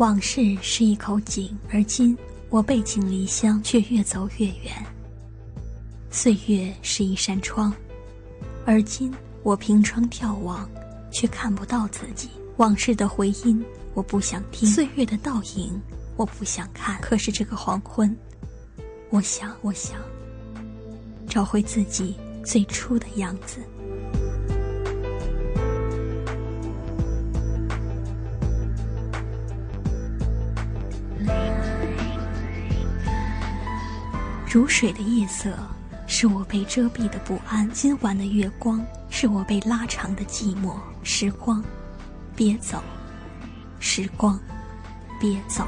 往事是一口井，而今我背井离乡，却越走越远。岁月是一扇窗，而今我凭窗眺望，却看不到自己。往事的回音，我不想听；岁月的倒影，我不想看。可是这个黄昏，我想，我想找回自己最初的样子。如水的夜色，是我被遮蔽的不安；今晚的月光，是我被拉长的寂寞。时光，别走，时光，别走。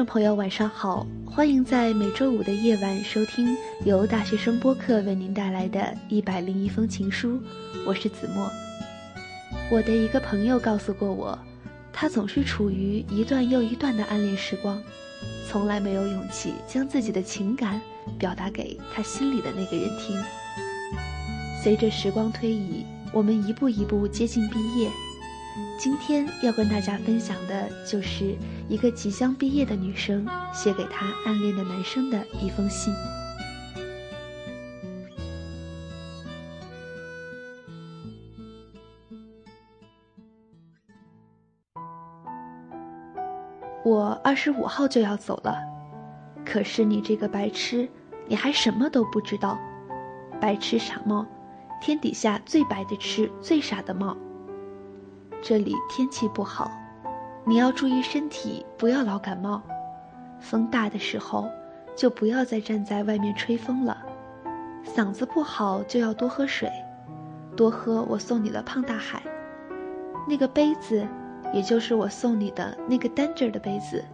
众朋友，晚上好！欢迎在每周五的夜晚收听由大学生播客为您带来的一百零一封情书。我是子墨。我的一个朋友告诉过我，他总是处于一段又一段的暗恋时光，从来没有勇气将自己的情感表达给他心里的那个人听。随着时光推移，我们一步一步接近毕业。今天要跟大家分享的就是一个即将毕业的女生写给她暗恋的男生的一封信。我二十五号就要走了，可是你这个白痴，你还什么都不知道。白痴傻帽，天底下最白的痴，最傻的帽。这里天气不好，你要注意身体，不要老感冒。风大的时候，就不要再站在外面吹风了。嗓子不好就要多喝水，多喝我送你的胖大海。那个杯子，也就是我送你的那个单只的杯子，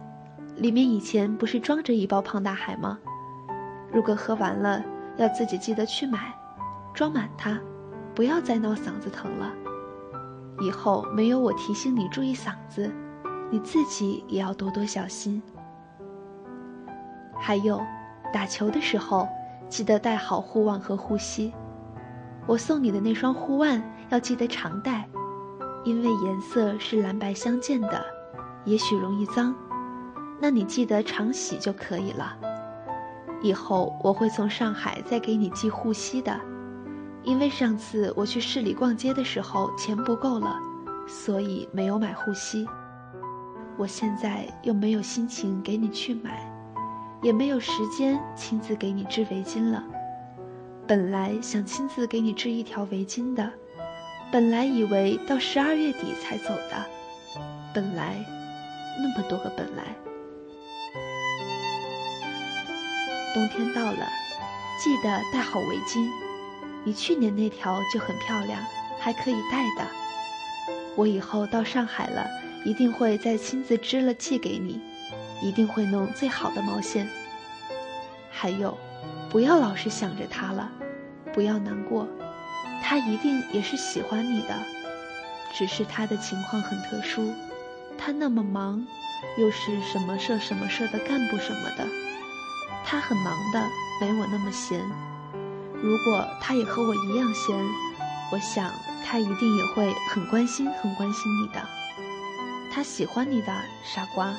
里面以前不是装着一包胖大海吗？如果喝完了，要自己记得去买，装满它，不要再闹嗓子疼了。以后没有我提醒你注意嗓子，你自己也要多多小心。还有，打球的时候记得戴好护腕和护膝。我送你的那双护腕要记得常戴，因为颜色是蓝白相间的，也许容易脏，那你记得常洗就可以了。以后我会从上海再给你寄护膝的。因为上次我去市里逛街的时候钱不够了，所以没有买护膝。我现在又没有心情给你去买，也没有时间亲自给你织围巾了。本来想亲自给你织一条围巾的，本来以为到十二月底才走的，本来那么多个本来。冬天到了，记得带好围巾。你去年那条就很漂亮，还可以戴的。我以后到上海了，一定会再亲自织了寄给你，一定会弄最好的毛线。还有，不要老是想着他了，不要难过，他一定也是喜欢你的，只是他的情况很特殊，他那么忙，又是什么社什么社的干部什么的，他很忙的，没我那么闲。如果他也和我一样闲，我想他一定也会很关心、很关心你的。他喜欢你的，傻瓜，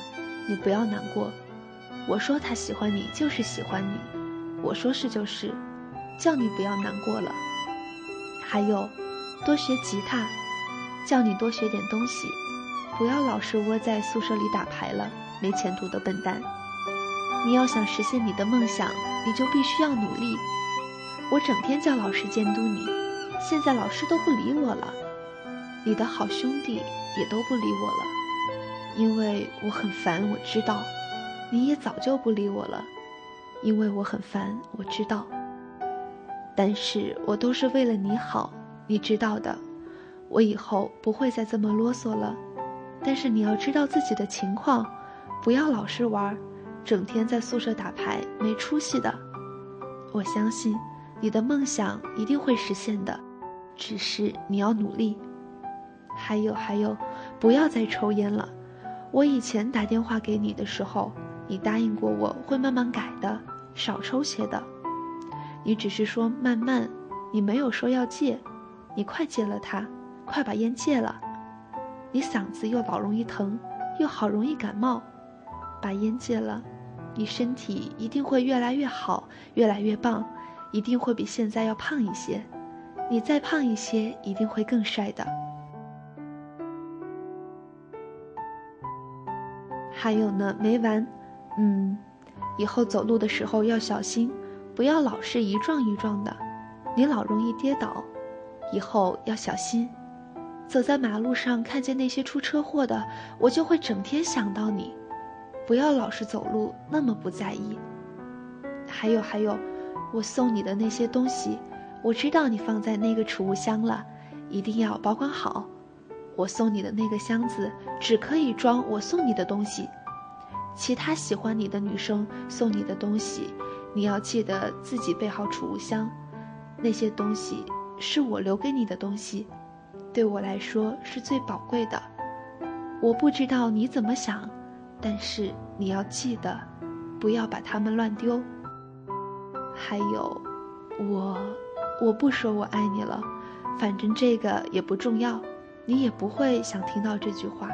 你不要难过。我说他喜欢你就是喜欢你，我说是就是，叫你不要难过了。还有，多学吉他，叫你多学点东西，不要老是窝在宿舍里打牌了，没前途的笨蛋。你要想实现你的梦想，你就必须要努力。我整天叫老师监督你，现在老师都不理我了，你的好兄弟也都不理我了，因为我很烦。我知道，你也早就不理我了，因为我很烦。我知道，但是我都是为了你好，你知道的。我以后不会再这么啰嗦了，但是你要知道自己的情况，不要老是玩，整天在宿舍打牌，没出息的。我相信你的梦想一定会实现的，只是你要努力。还有还有，不要再抽烟了。我以前打电话给你的时候，你答应过我会慢慢改的，少抽些的。你只是说慢慢，你没有说要戒。你快戒了它，快把烟戒了。你嗓子又老容易疼，又好容易感冒，把烟戒了，你身体一定会越来越好，越来越棒，一定会比现在要胖一些。你再胖一些，一定会更帅的。还有呢，没完，嗯，以后走路的时候要小心，不要老是一撞一撞的，你老容易跌倒，以后要小心。走在马路上，看见那些出车祸的，我就会整天想到你。不要老是走路那么不在意。还有还有，我送你的那些东西，我知道你放在那个储物箱了，一定要保管好。我送你的那个箱子只可以装我送你的东西，其他喜欢你的女生送你的东西，你要记得自己备好储物箱。那些东西是我留给你的东西。对我来说是最宝贵的，我不知道你怎么想，但是你要记得，不要把它们乱丢。还有，我，我不说我爱你了，反正这个也不重要，你也不会想听到这句话。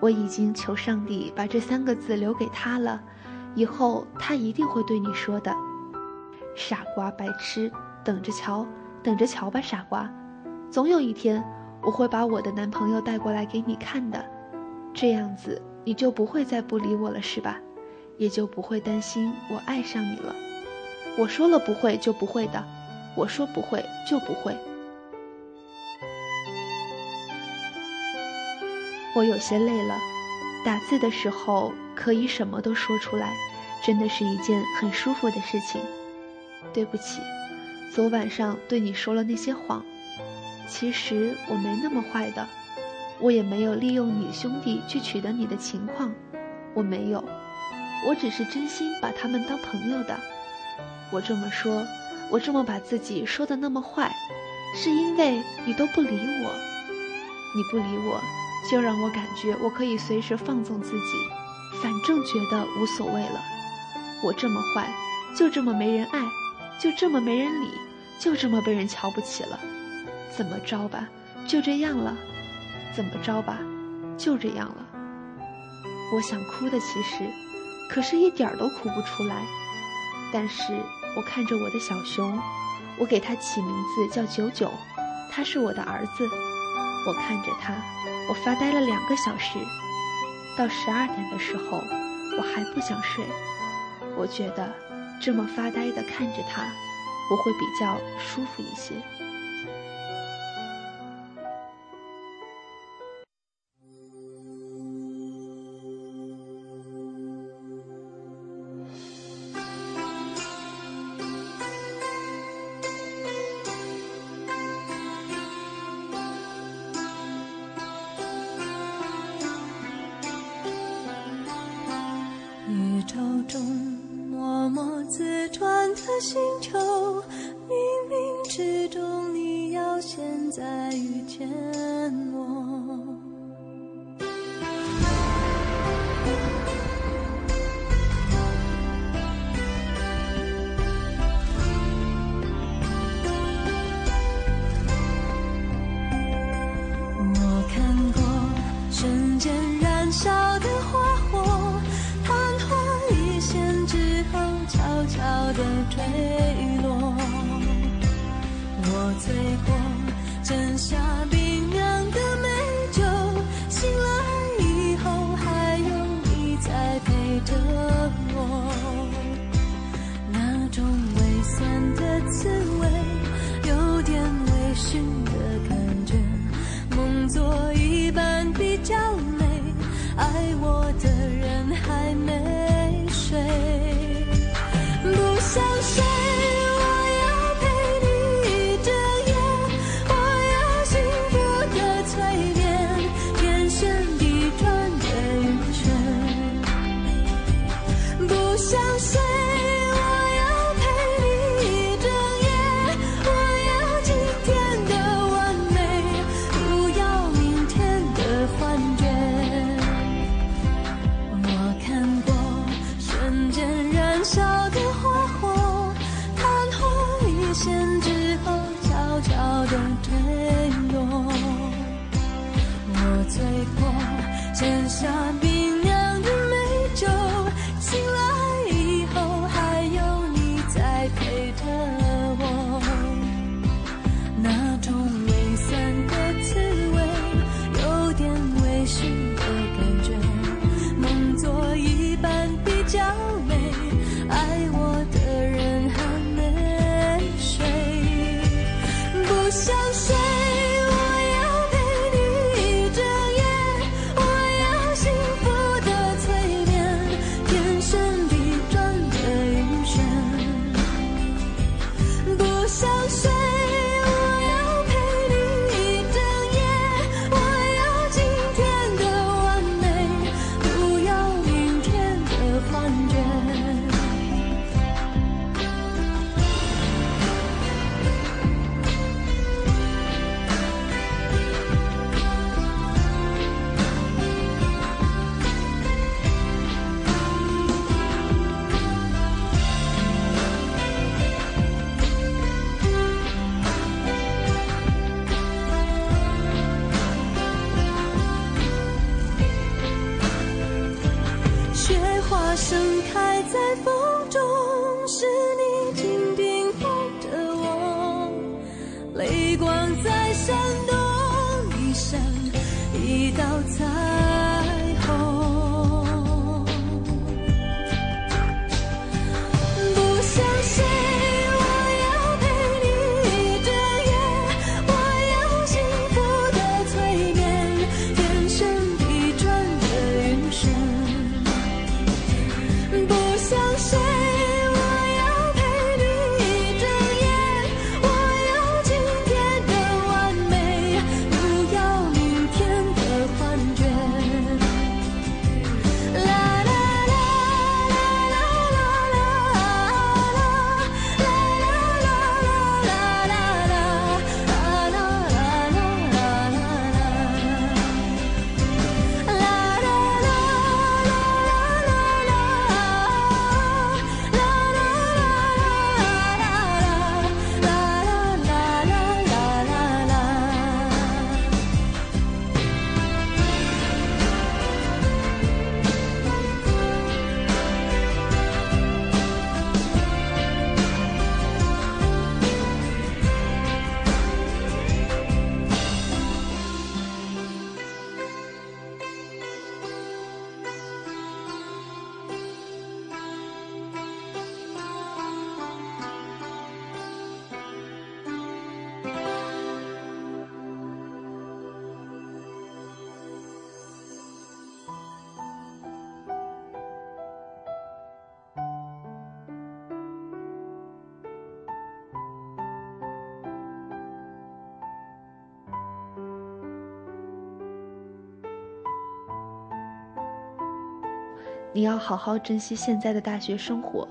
我已经求上帝把这三个字留给他了，以后他一定会对你说的：“傻瓜，白痴，等着瞧，等着瞧吧，傻瓜。”总有一天，我会把我的男朋友带过来给你看的，这样子你就不会再不理我了，是吧？也就不会担心我爱上你了。我说了不会就不会的，我说不会就不会。我有些累了，打字的时候可以什么都说出来，真的是一件很舒服的事情。对不起，昨晚上对你说了那些谎。其实我没那么坏的，我也没有利用你兄弟去取得你的情况，我没有，我只是真心把他们当朋友的。我这么说，我这么把自己说的那么坏，是因为你都不理我，你不理我，就让我感觉我可以随时放纵自己，反正觉得无所谓了。我这么坏，就这么没人爱，就这么没人理，就这么被人瞧不起了。怎么着吧，就这样了；怎么着吧，就这样了。我想哭的，其实，可是一点儿都哭不出来。但是我看着我的小熊，我给它起名字叫九九，它是我的儿子。我看着它，我发呆了两个小时，到十二点的时候，我还不想睡。我觉得这么发呆的看着它，我会比较舒服一些。你要好好珍惜现在的大学生活，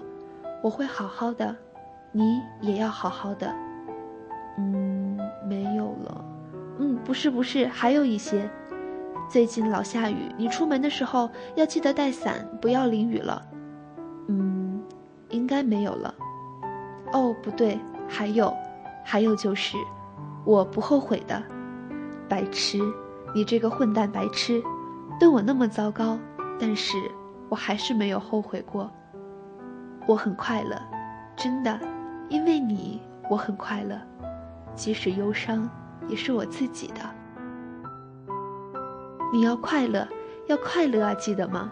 我会好好的，你也要好好的。嗯，没有了。嗯，不是不是，还有一些。最近老下雨，你出门的时候要记得带伞，不要淋雨了。嗯，应该没有了。哦，不对，还有，还有就是，我不后悔的。白痴，你这个混蛋白痴，对我那么糟糕，但是。我还是没有后悔过，我很快乐，真的，因为你，我很快乐，即使忧伤，也是我自己的。你要快乐，要快乐啊，记得吗？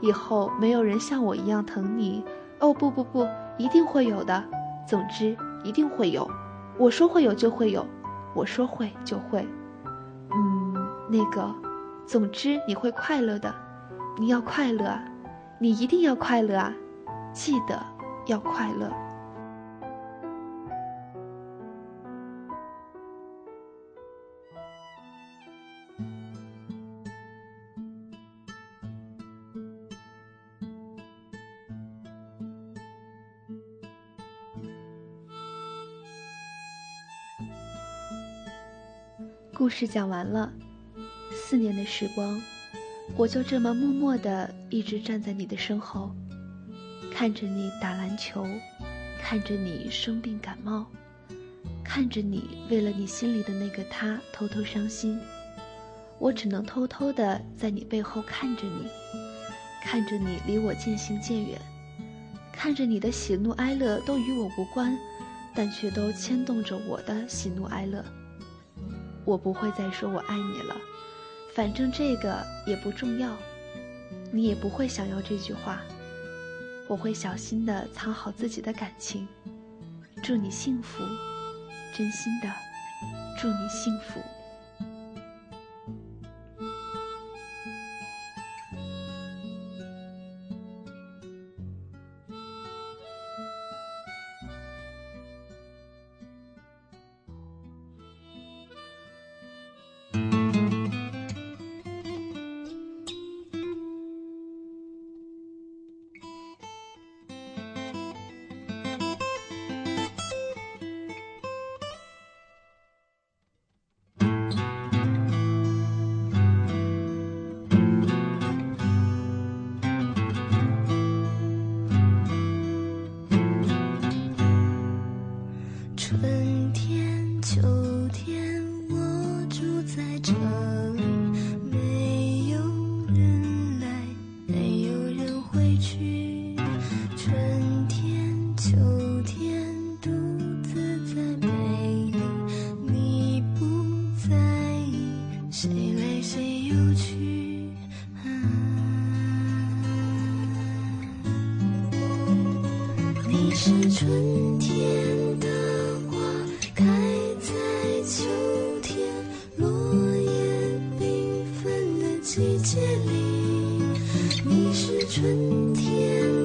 以后没有人像我一样疼你。哦，不不不，一定会有的。总之，一定会有。我说会有就会有，我说会就会。嗯，那个，总之你会快乐的。你要快乐啊，你一定要快乐啊！记得要快乐。故事讲完了，四年的时光。我就这么默默地一直站在你的身后，看着你打篮球，看着你生病感冒，看着你为了你心里的那个他偷偷伤心。我只能偷偷的在你背后看着你，看着你离我渐行渐远，看着你的喜怒哀乐都与我无关，但却都牵动着我的喜怒哀乐。我不会再说我爱你了，反正这个也不重要，你也不会想要这句话。我会小心的藏好自己的感情，祝你幸福，真心的，祝你幸福。季节里你是春天。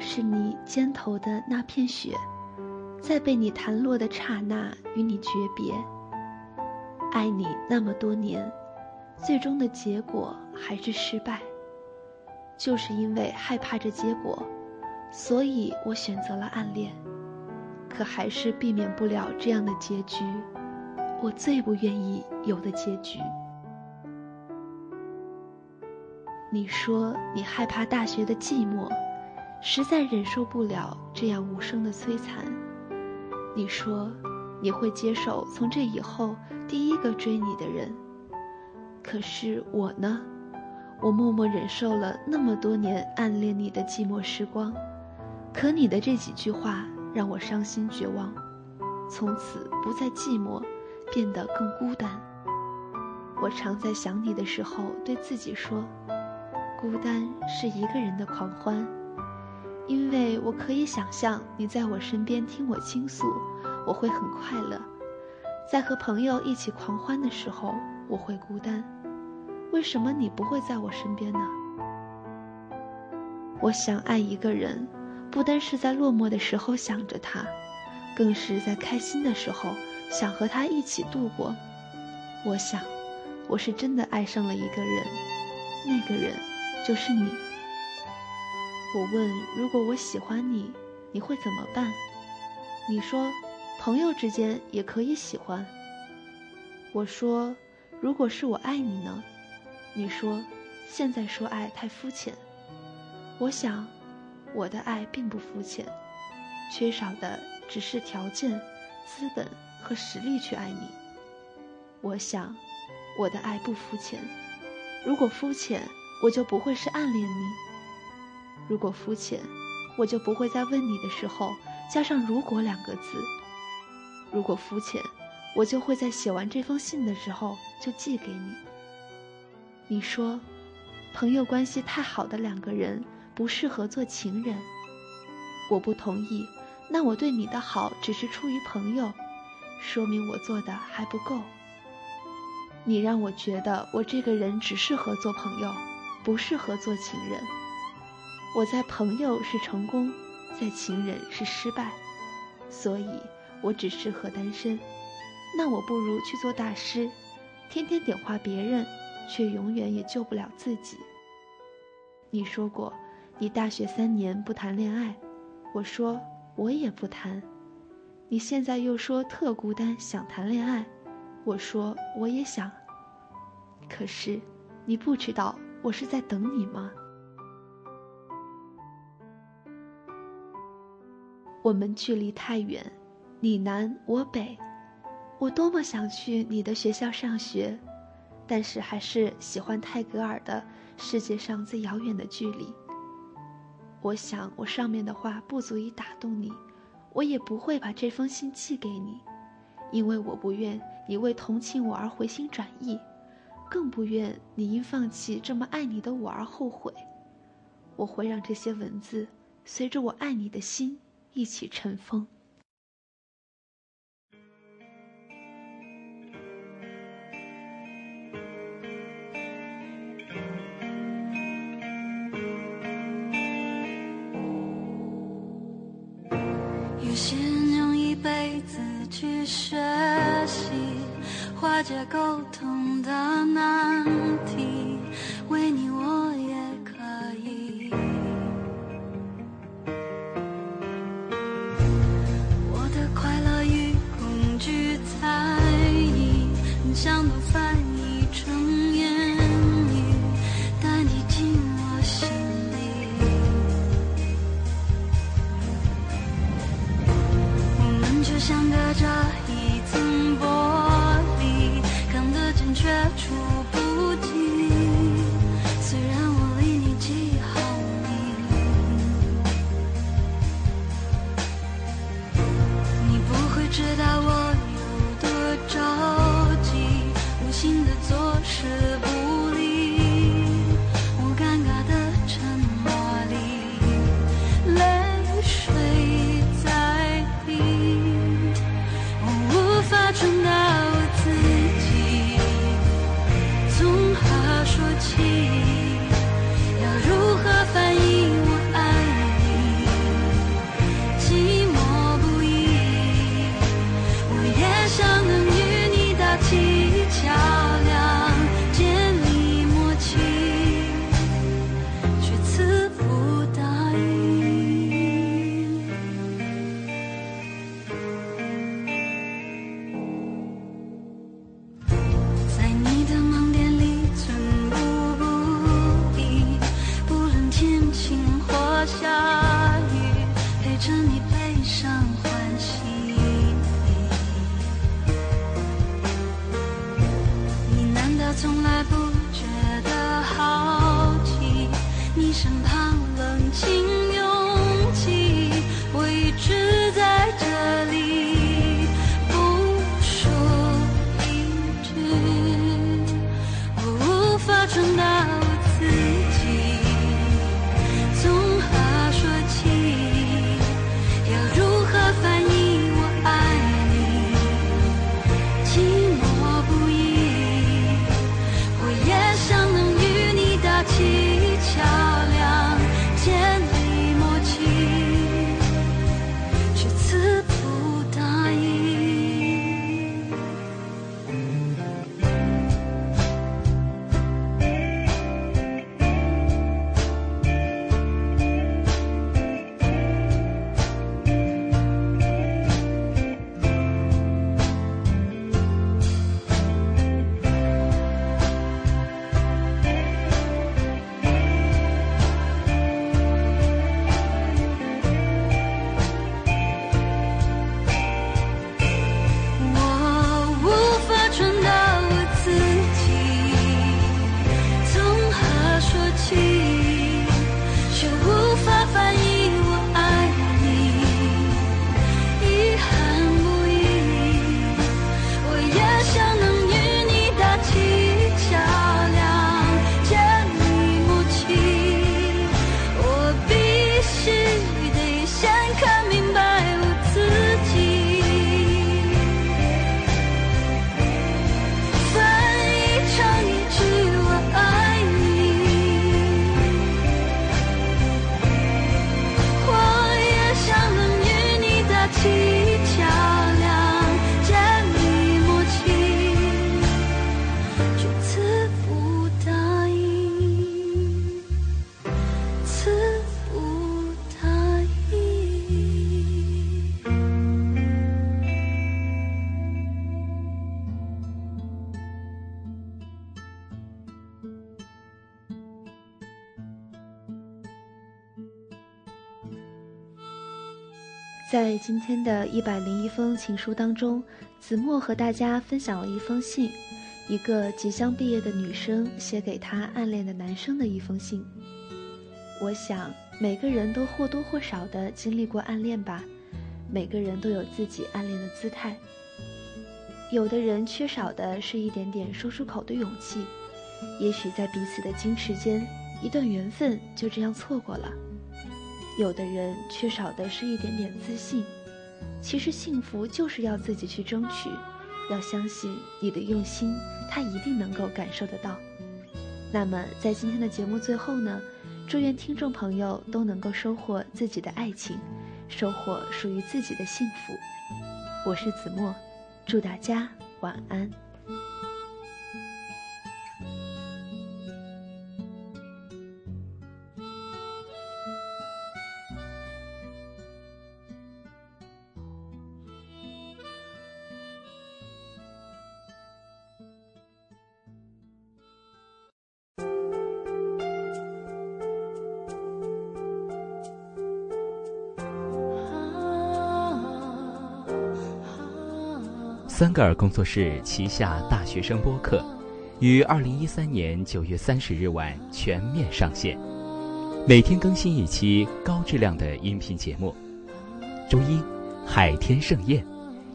是你肩头的那片雪，在被你弹落的刹那与你诀别。爱你那么多年，最终的结果还是失败。就是因为害怕这结果，所以我选择了暗恋，可还是避免不了这样的结局。我最不愿意有的结局。你说你害怕大学的寂寞，实在忍受不了这样无声的摧残。你说你会接受从这以后第一个追你的人，可是我呢？我默默忍受了那么多年暗恋你的寂寞时光，可你的这几句话让我伤心绝望，从此不再寂寞，变得更孤单。我常在想你的时候对自己说，孤单是一个人的狂欢，因为我可以想象你在我身边听我倾诉，我会很快乐；在和朋友一起狂欢的时候，我会孤单。为什么你不会在我身边呢？我想爱一个人，不单是在落寞的时候想着他，更是在开心的时候想和他一起度过。我想，我是真的爱上了一个人，那个人就是你。我问：如果我喜欢你，你会怎么办？你说：朋友之间也可以喜欢。我说：如果是我爱你呢？你说，现在说爱太肤浅。我想，我的爱并不肤浅，缺少的只是条件、资本和实力去爱你。我想，我的爱不肤浅。如果肤浅，我就不会是暗恋你；如果肤浅，我就不会在问你的时候加上“如果”两个字；如果肤浅，我就会在写完这封信的时候就寄给你。你说，朋友关系太好的两个人不适合做情人，我不同意。那我对你的好只是出于朋友，说明我做的还不够。你让我觉得我这个人只适合做朋友，不适合做情人。我在朋友是成功，在情人是失败，所以我只适合单身。那我不如去做大师，天天点化别人。却永远也救不了自己。你说过，你大学三年不谈恋爱，我说我也不谈。你现在又说特孤单，想谈恋爱，我说我也想。可是，你不知道我是在等你吗？我们距离太远，你南我北，我多么想去你的学校上学。但是还是喜欢泰戈尔的《世界上最遥远的距离》。我想我上面的话不足以打动你，我也不会把这封信寄给你，因为我不愿你为同情我而回心转意，更不愿你因放弃这么爱你的我而后悔。我会让这些文字随着我爱你的心一起乘风有些人用一辈子去学习化解沟通的难题情。在今天的一百零一封情书当中，子墨和大家分享了一封信，一个即将毕业的女生写给她暗恋的男生的一封信。我想每个人都或多或少的经历过暗恋吧，每个人都有自己暗恋的姿态。有的人缺少的是一点点说出口的勇气，也许在彼此的矜持间，一段缘分就这样错过了。有的人缺少的是一点点自信，其实幸福就是要自己去争取，要相信你的用心，他一定能够感受得到。那么，在今天的节目最后呢，祝愿听众朋友都能够收获自己的爱情，收获属于自己的幸福。我是子墨，祝大家晚安。三个尔工作室旗下大学生播客，于二零一三年九月三十日晚全面上线，每天更新一期高质量的音频节目。周一，海天盛宴，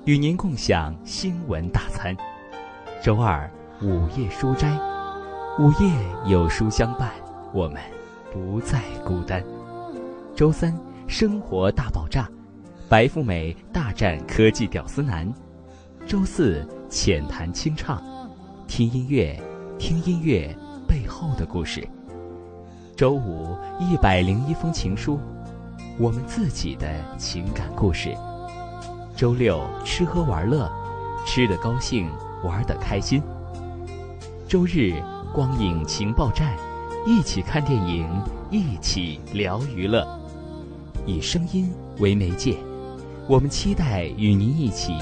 与您共享新闻大餐；周二，午夜书斋，午夜有书相伴，我们不再孤单；周三，生活大爆炸，白富美大战科技屌丝男。周四浅谈清唱，听音乐，听音乐背后的故事。周五一百零一封情书，我们自己的情感故事。周六吃喝玩乐，吃得高兴，玩得开心。周日光影情报站，一起看电影，一起聊娱乐。以声音为媒介，我们期待与您一起。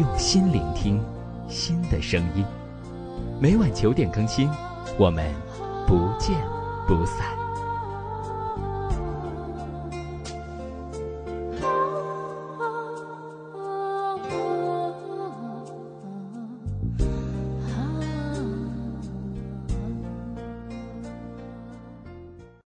用心聆听新的声音，每晚九点更新，我们不见不散。